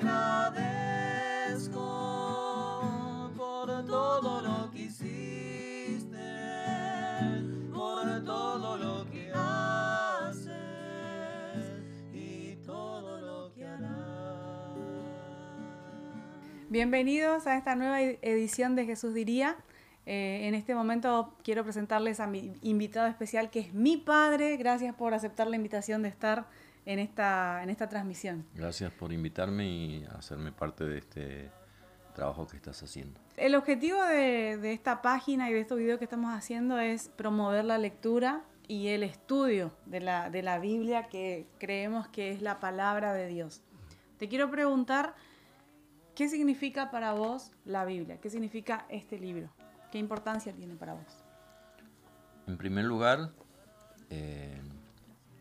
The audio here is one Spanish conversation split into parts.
agradezco por todo lo que hiciste, por todo lo que haces y todo lo que harás. Bienvenidos a esta nueva edición de Jesús Diría. Eh, en este momento quiero presentarles a mi invitado especial, que es mi padre. Gracias por aceptar la invitación de estar en esta, en esta transmisión. Gracias por invitarme y hacerme parte de este trabajo que estás haciendo. El objetivo de, de esta página y de estos videos que estamos haciendo es promover la lectura y el estudio de la, de la Biblia que creemos que es la palabra de Dios. Te quiero preguntar, ¿qué significa para vos la Biblia? ¿Qué significa este libro? ¿Qué importancia tiene para vos? En primer lugar, eh,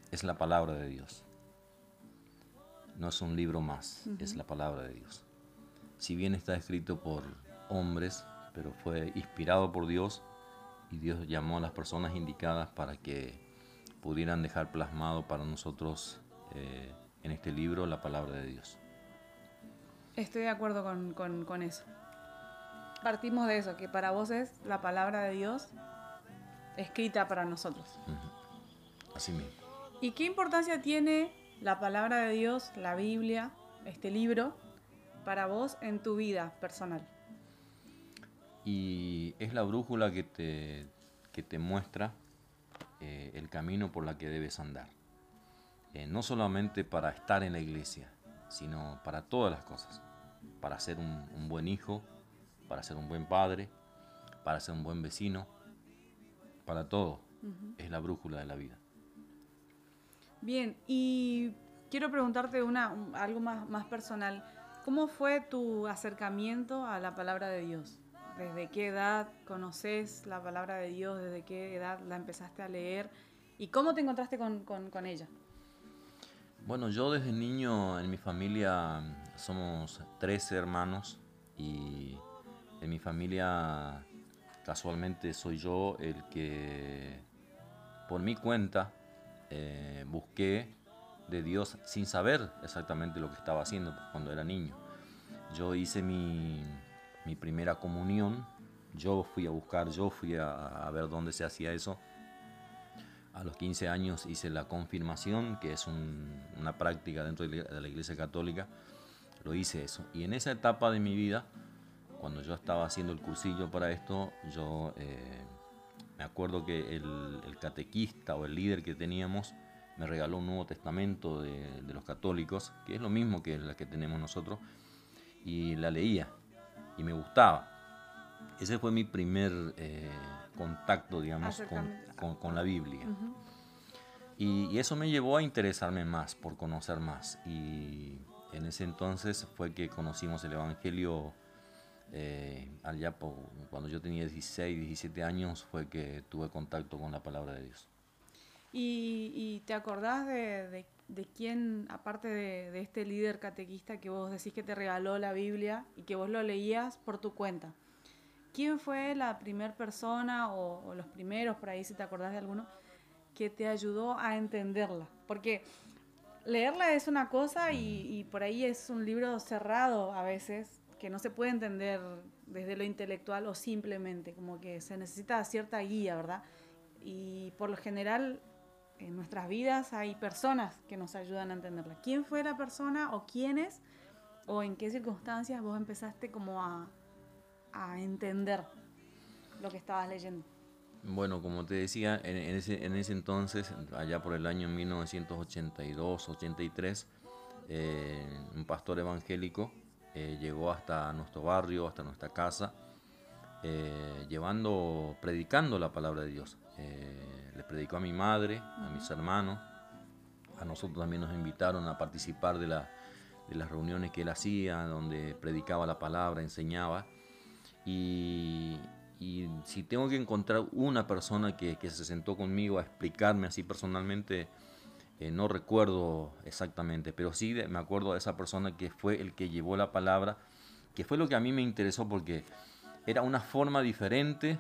es la palabra de Dios. No es un libro más, es la palabra de Dios. Si bien está escrito por hombres, pero fue inspirado por Dios y Dios llamó a las personas indicadas para que pudieran dejar plasmado para nosotros eh, en este libro la palabra de Dios. Estoy de acuerdo con, con, con eso partimos de eso, que para vos es la palabra de Dios escrita para nosotros. Así mismo. ¿Y qué importancia tiene la palabra de Dios, la Biblia, este libro, para vos en tu vida personal? Y es la brújula que te, que te muestra eh, el camino por la que debes andar. Eh, no solamente para estar en la iglesia, sino para todas las cosas. Para ser un, un buen hijo, para ser un buen padre, para ser un buen vecino, para todo. Es la brújula de la vida. Bien, y quiero preguntarte una, algo más, más personal. ¿Cómo fue tu acercamiento a la palabra de Dios? ¿Desde qué edad conoces la palabra de Dios? ¿Desde qué edad la empezaste a leer? ¿Y cómo te encontraste con, con, con ella? Bueno, yo desde niño en mi familia somos 13 hermanos y en mi familia casualmente soy yo el que por mi cuenta eh, busqué de Dios sin saber exactamente lo que estaba haciendo cuando era niño. Yo hice mi, mi primera comunión, yo fui a buscar, yo fui a, ver dónde se hacía eso. A los 15 años hice la confirmación, que es un, una práctica dentro de la Iglesia Católica. Lo hice eso. Y en esa etapa de mi vida, cuando yo estaba haciendo el cursillo para esto, yo eh, me acuerdo que el, el, catequista o el líder que teníamos me regaló un Nuevo Testamento de, de, los católicos, que es lo mismo que la que tenemos nosotros, y la leía y me gustaba. Ese fue mi primer eh, contacto, digamos, con, con, con, la Biblia. Uh -huh. y, y, eso me llevó a interesarme más, por conocer más. Y en ese entonces fue que conocimos el Evangelio eh, allá por, cuando yo tenía 16, 17 años fue que tuve contacto con la palabra de Dios. ¿Y, y te acordás de, de, de quién, aparte de, de, este líder catequista que vos decís que te regaló la Biblia y que vos lo leías por tu cuenta? ¿Quién fue la primera persona o, o los primeros, por ahí si te acordás de alguno, que te ayudó a entenderla? Porque leerla es una cosa y, y por ahí es un libro cerrado a veces, que no se puede entender desde lo intelectual o simplemente, como que se necesita cierta guía, ¿verdad? Y por lo general en nuestras vidas hay personas que nos ayudan a entenderla. ¿Quién fue la persona o quiénes o en qué circunstancias vos empezaste como a, a entender lo que estabas leyendo? Bueno, como te decía, en, ese, en ese entonces, allá por el año 1982-83, eh, un pastor evangélico eh, llegó hasta nuestro barrio, hasta nuestra casa, eh, llevando, predicando la palabra de Dios. Eh, le predicó a mi madre, a mis hermanos, a nosotros también nos invitaron a participar de, la, de las reuniones que él hacía, donde predicaba la palabra, enseñaba. Y, y si tengo que encontrar una persona que, que, se sentó conmigo a explicarme así personalmente, eh, no recuerdo exactamente, pero sí me acuerdo de esa persona que fue el que llevó la palabra, que fue lo que a mí me interesó porque era una forma diferente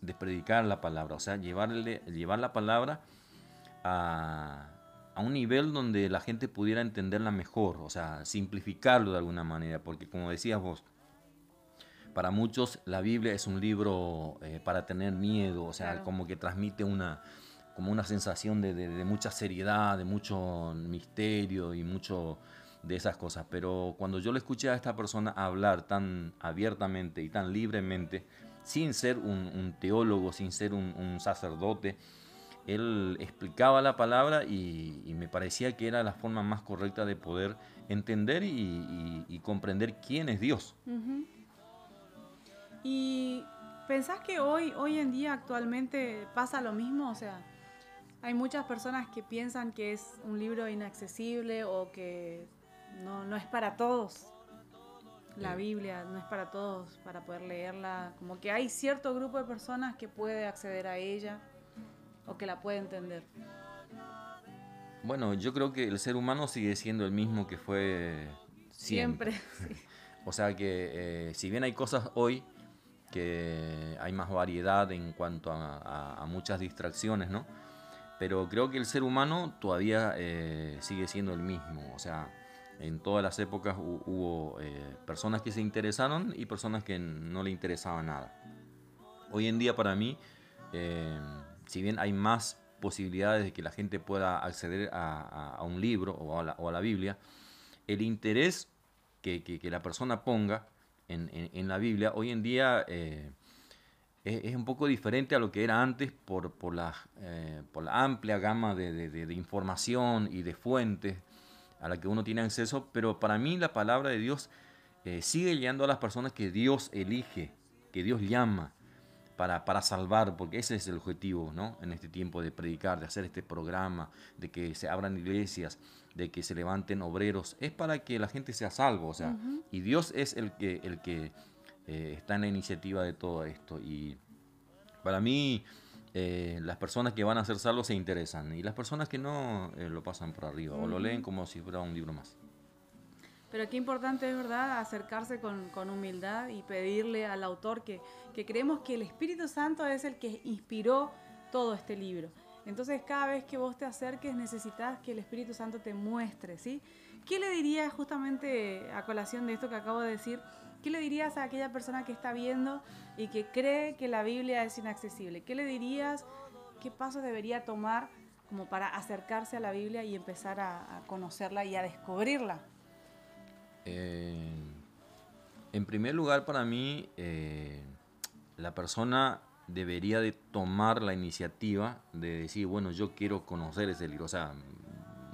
de predicar la palabra, o sea, llevarle, llevar la palabra a, a un nivel donde la gente pudiera entenderla mejor, o sea, simplificarlo de alguna manera, porque como decías vos, para muchos la Biblia es un libro eh, para tener miedo, o sea, Claro. como que transmite una, como una sensación de, mucha seriedad, de mucho misterio y mucho de esas cosas. Pero cuando yo le escuché a esta persona hablar tan abiertamente y tan libremente, sin ser un, teólogo, sin ser un, sacerdote, él explicaba la palabra y, me parecía que era la forma más correcta de poder entender y, comprender quién es Dios. ¿Y pensás que hoy, hoy en día actualmente pasa lo mismo? O sea, hay muchas personas que piensan que es un libro inaccesible o que no, no es para todos. La Eh. Biblia no es para todos para poder leerla. Como que hay cierto grupo de personas que puede acceder a ella o que la puede entender. Bueno, yo creo que el ser humano sigue siendo el mismo que fue siempre. Siempre. sí. O sea que eh, si bien hay cosas hoy que hay más variedad en cuanto a, a- a muchas distracciones, ¿no? Pero creo que el ser humano todavía eh, sigue siendo el mismo. O sea, en todas las épocas hu- hubo eh, personas que se interesaron y personas que no le interesaba nada. Hoy en día para mí, eh, si bien hay más posibilidades de que la gente pueda acceder a, a- a un libro o a la, o a la Biblia, el interés que, que- que la persona ponga en, en- en la Biblia hoy en día eh, es, es un poco diferente a lo que era antes por, por, la, eh, por la amplia gama de, de- de- de información y de fuentes a la que uno tiene acceso, pero para mí la palabra de Dios eh, sigue llegando a las personas que Dios elige, que Dios llama para, para salvar, porque ese es el objetivo, ¿no? En este tiempo de predicar, de hacer este programa, de que se abran iglesias, de que se levanten obreros, es para que la gente sea salvo, o sea, y Dios es el que, el que eh, está en la iniciativa de todo esto. Y para mí, eh, las personas que van a ser salvos se interesan, y las personas que no eh, lo pasan por arriba, o lo leen como si fuera un libro más. Pero qué importante es, ¿verdad?, acercarse con, con humildad y pedirle al autor que, que creemos que el Espíritu Santo es el que inspiró todo este libro. Entonces, cada vez que vos te acerques, necesitas que el Espíritu Santo te muestre, ¿sí? ¿Qué le dirías justamente a colación de esto que acabo de decir? ¿Qué le dirías a aquella persona que está viendo y que cree que la Biblia es inaccesible? ¿Qué le dirías? ¿Qué pasos debería tomar como para acercarse a la Biblia y empezar a, conocerla y a descubrirla? Eh, en primer lugar, para mí, eh, la persona debería de tomar la iniciativa de decir, bueno, yo quiero conocer ese libro. O sea,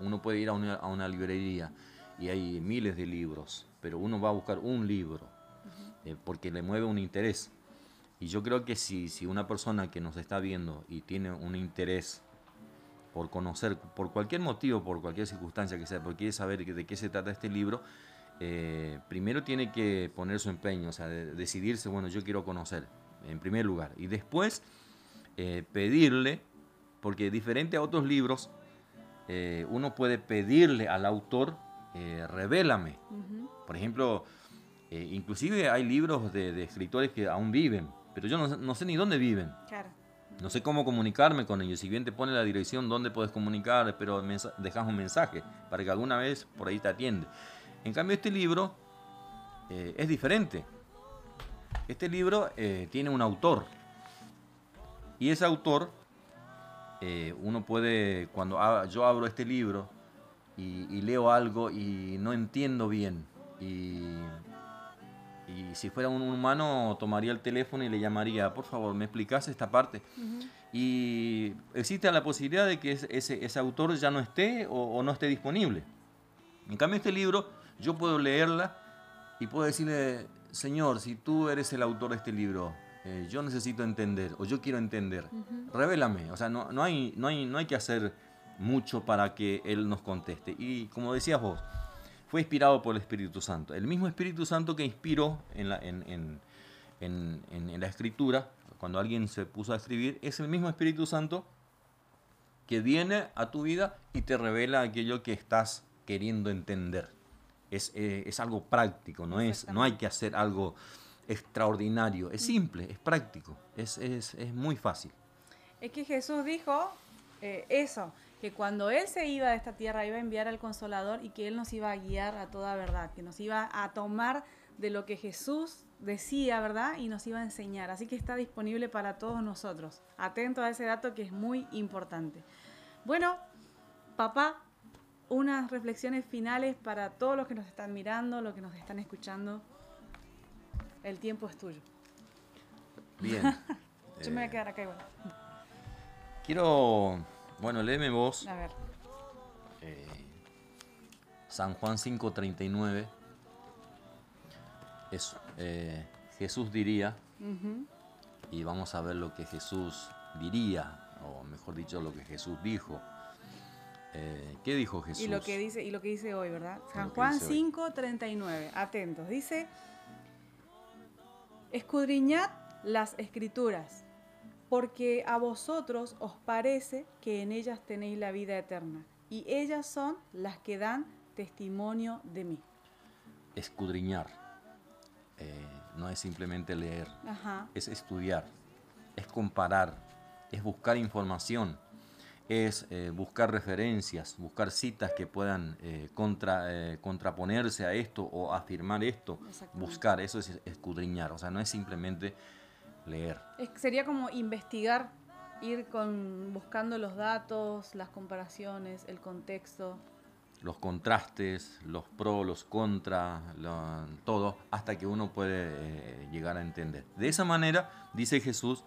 uno puede ir a una librería y hay miles de libros, pero uno va a buscar un libro eh, porque le mueve un interés. Y yo creo que si, si una persona que nos está viendo y tiene un interés por conocer, por cualquier motivo, por cualquier circunstancia que sea, porque quiere saber de qué se trata este libro, eh, primero tiene que poner su empeño, o sea, de- decidirse, bueno, yo quiero conocer, en primer lugar. Y después eh, pedirle, porque diferente a otros libros, eh, uno puede pedirle al autor, eh, revélame. Ujú. Por ejemplo, eh, inclusive hay libros de, de escritores que aún viven, pero yo no, sé- no sé ni dónde viven. Claro. No sé cómo comunicarme con ellos. Si bien te pone la dirección donde puedes comunicar, pero dejas un mensaje para que alguna vez por ahí te atiende. En cambio, este libro eh, es diferente. Este libro eh, tiene un autor. Y ese autor, eh, uno puede, cuando a- yo abro este libro y, y leo algo y no entiendo bien, y, y si fuera un humano tomaría el teléfono y le llamaría, por favor, ¿me explicas esta parte? Y existe la posibilidad de que ese, ese- autor ya no esté o, o no esté disponible. En cambio, este libro, yo puedo leerla y puedo decirle, Señor, si tú eres el autor de este libro, eh, yo necesito entender o yo quiero entender, revélame. O sea, no, no, hay, no, hay, no hay que hacer mucho para que Él nos conteste. Y como decías vos, fue inspirado por el Espíritu Santo. El mismo Espíritu Santo que inspiró en la, en, en- en- la escritura, cuando alguien se puso a escribir, es el mismo Espíritu Santo que viene a tu vida y te revela aquello que estás queriendo entender. Es, eh, es algo práctico, no, es, no hay que hacer algo extraordinario, es simple, es práctico, es, es, es muy fácil. Es que Jesús dijo eh, eso, que cuando Él se iba de esta tierra iba a enviar al Consolador y que Él nos iba a guiar a toda verdad, que nos iba a tomar de lo que Jesús decía, ¿verdad? Y nos iba a enseñar. Así que está disponible para todos nosotros. Atento a ese dato que es muy importante. Bueno, papá, unas reflexiones finales para todos los que nos están mirando, los que nos están escuchando. El tiempo es tuyo. Bien. Yo me voy a Eh, quedar acá igual. Quiero, bueno, léeme vos A ver. eh, San Juan 5:39. Eso. eh, Jesús diría, y vamos a ver lo que Jesús diría, o mejor dicho, lo que Jesús dijo. Eh, ¿Qué dijo Jesús? Y lo que dice, y lo que dice hoy, ¿verdad? San Juan dice hoy. 5, 39. Atentos. Dice, escudriñad las escrituras, porque a vosotros os parece que en ellas tenéis la vida eterna, y ellas son las que dan testimonio de mí. Escudriñar. Eh, no es simplemente leer. Ajá. es estudiar, es comparar, es buscar información, es eh, buscar referencias, buscar citas que puedan eh, contra, eh, contraponerse a esto o afirmar esto, buscar, eso es escudriñar, o sea, no es simplemente leer. Es- sería como investigar, ir con, buscando los datos, las comparaciones, el contexto. los contrastes, los pros, los contra, lo- todo, hasta que uno puede eh, llegar a entender. De esa manera, dice Jesús,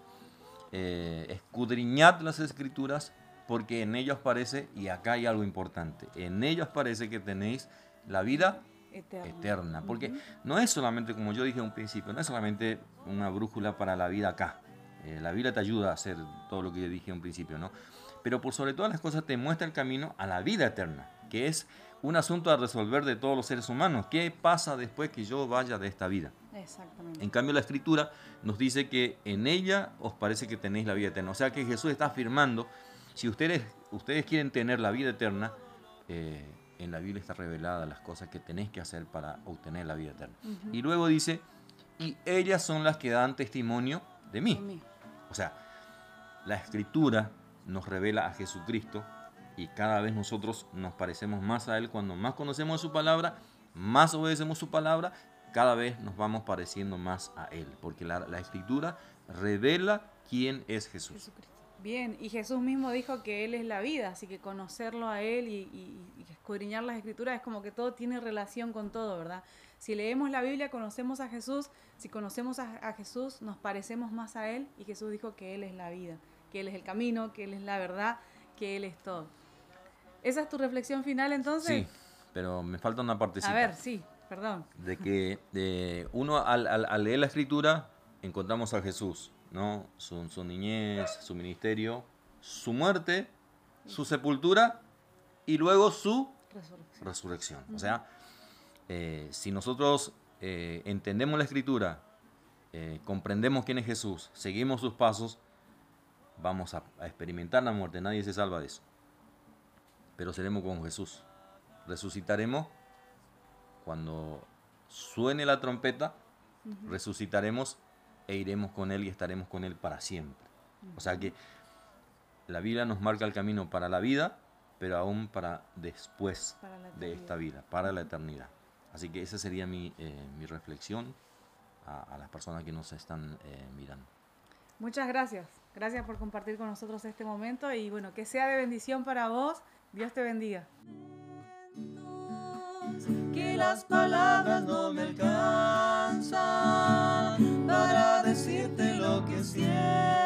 eh, escudriñad las escrituras porque en ellos parece, y acá hay algo importante, en ellos parece que tenéis la vida Eterna. eterna. Porque no es solamente, como yo dije en un principio, no es solamente una brújula para la vida acá. Eh, la Biblia te ayuda a hacer todo lo que yo dije en un principio, ¿no? Pero por sobre todas las cosas te muestra el camino a la vida eterna, que es un asunto a resolver de todos los seres humanos. ¿Qué pasa después que yo vaya de esta vida? Exactamente. En cambio, la escritura nos dice que en ella os parece que tenéis la vida eterna. O sea que Jesús está afirmando, si ustedes, ustedes quieren tener la vida eterna, eh, en la Biblia está revelada las cosas que tenéis que hacer para obtener la vida eterna. Y luego dice, y ellas son las que dan testimonio de mí. De mí. O sea, la escritura nos revela a Jesucristo y cada vez nosotros nos parecemos más a Él cuando más conocemos su palabra, más obedecemos su palabra, cada vez nos vamos pareciendo más a Él, porque la, la escritura revela quién es Jesús. Jesucristo. Bien, y Jesús mismo dijo que Él es la vida, así que conocerlo a Él y, y- y escudriñar las escrituras es como que todo tiene relación con todo, ¿verdad? Si leemos la Biblia, conocemos a Jesús, si conocemos a, a Jesús, nos parecemos más a Él y Jesús dijo que Él es la vida, que Él es el camino, que Él es la verdad, que Él es todo. ¿Esa es tu reflexión final entonces? Sí, pero me falta una partecita. A ver, sí, perdón. de que eh, uno al, al- al leer la escritura encontramos a Jesús, ¿no? Su, su niñez, su ministerio, su muerte, su sepultura y luego su Resurrección. resurrección. O sea, eh, si nosotros eh, entendemos la escritura, eh, comprendemos quién es Jesús, seguimos sus pasos, vamos a, a experimentar la muerte. Nadie se salva de eso. Pero seremos con Jesús. Resucitaremos cuando suene la trompeta, resucitaremos e iremos con Él y estaremos con Él para siempre. O sea que la Biblia nos marca el camino para la vida, pero aún para después Para de esta vida, para la eternidad. Así que esa sería mi, eh, mi reflexión a, a las personas que nos están eh, mirando. Muchas gracias. Gracias por compartir con nosotros este momento y bueno, que sea de bendición para vos. Dios te bendiga. que las palabras no me alcanzan para decirte lo que siento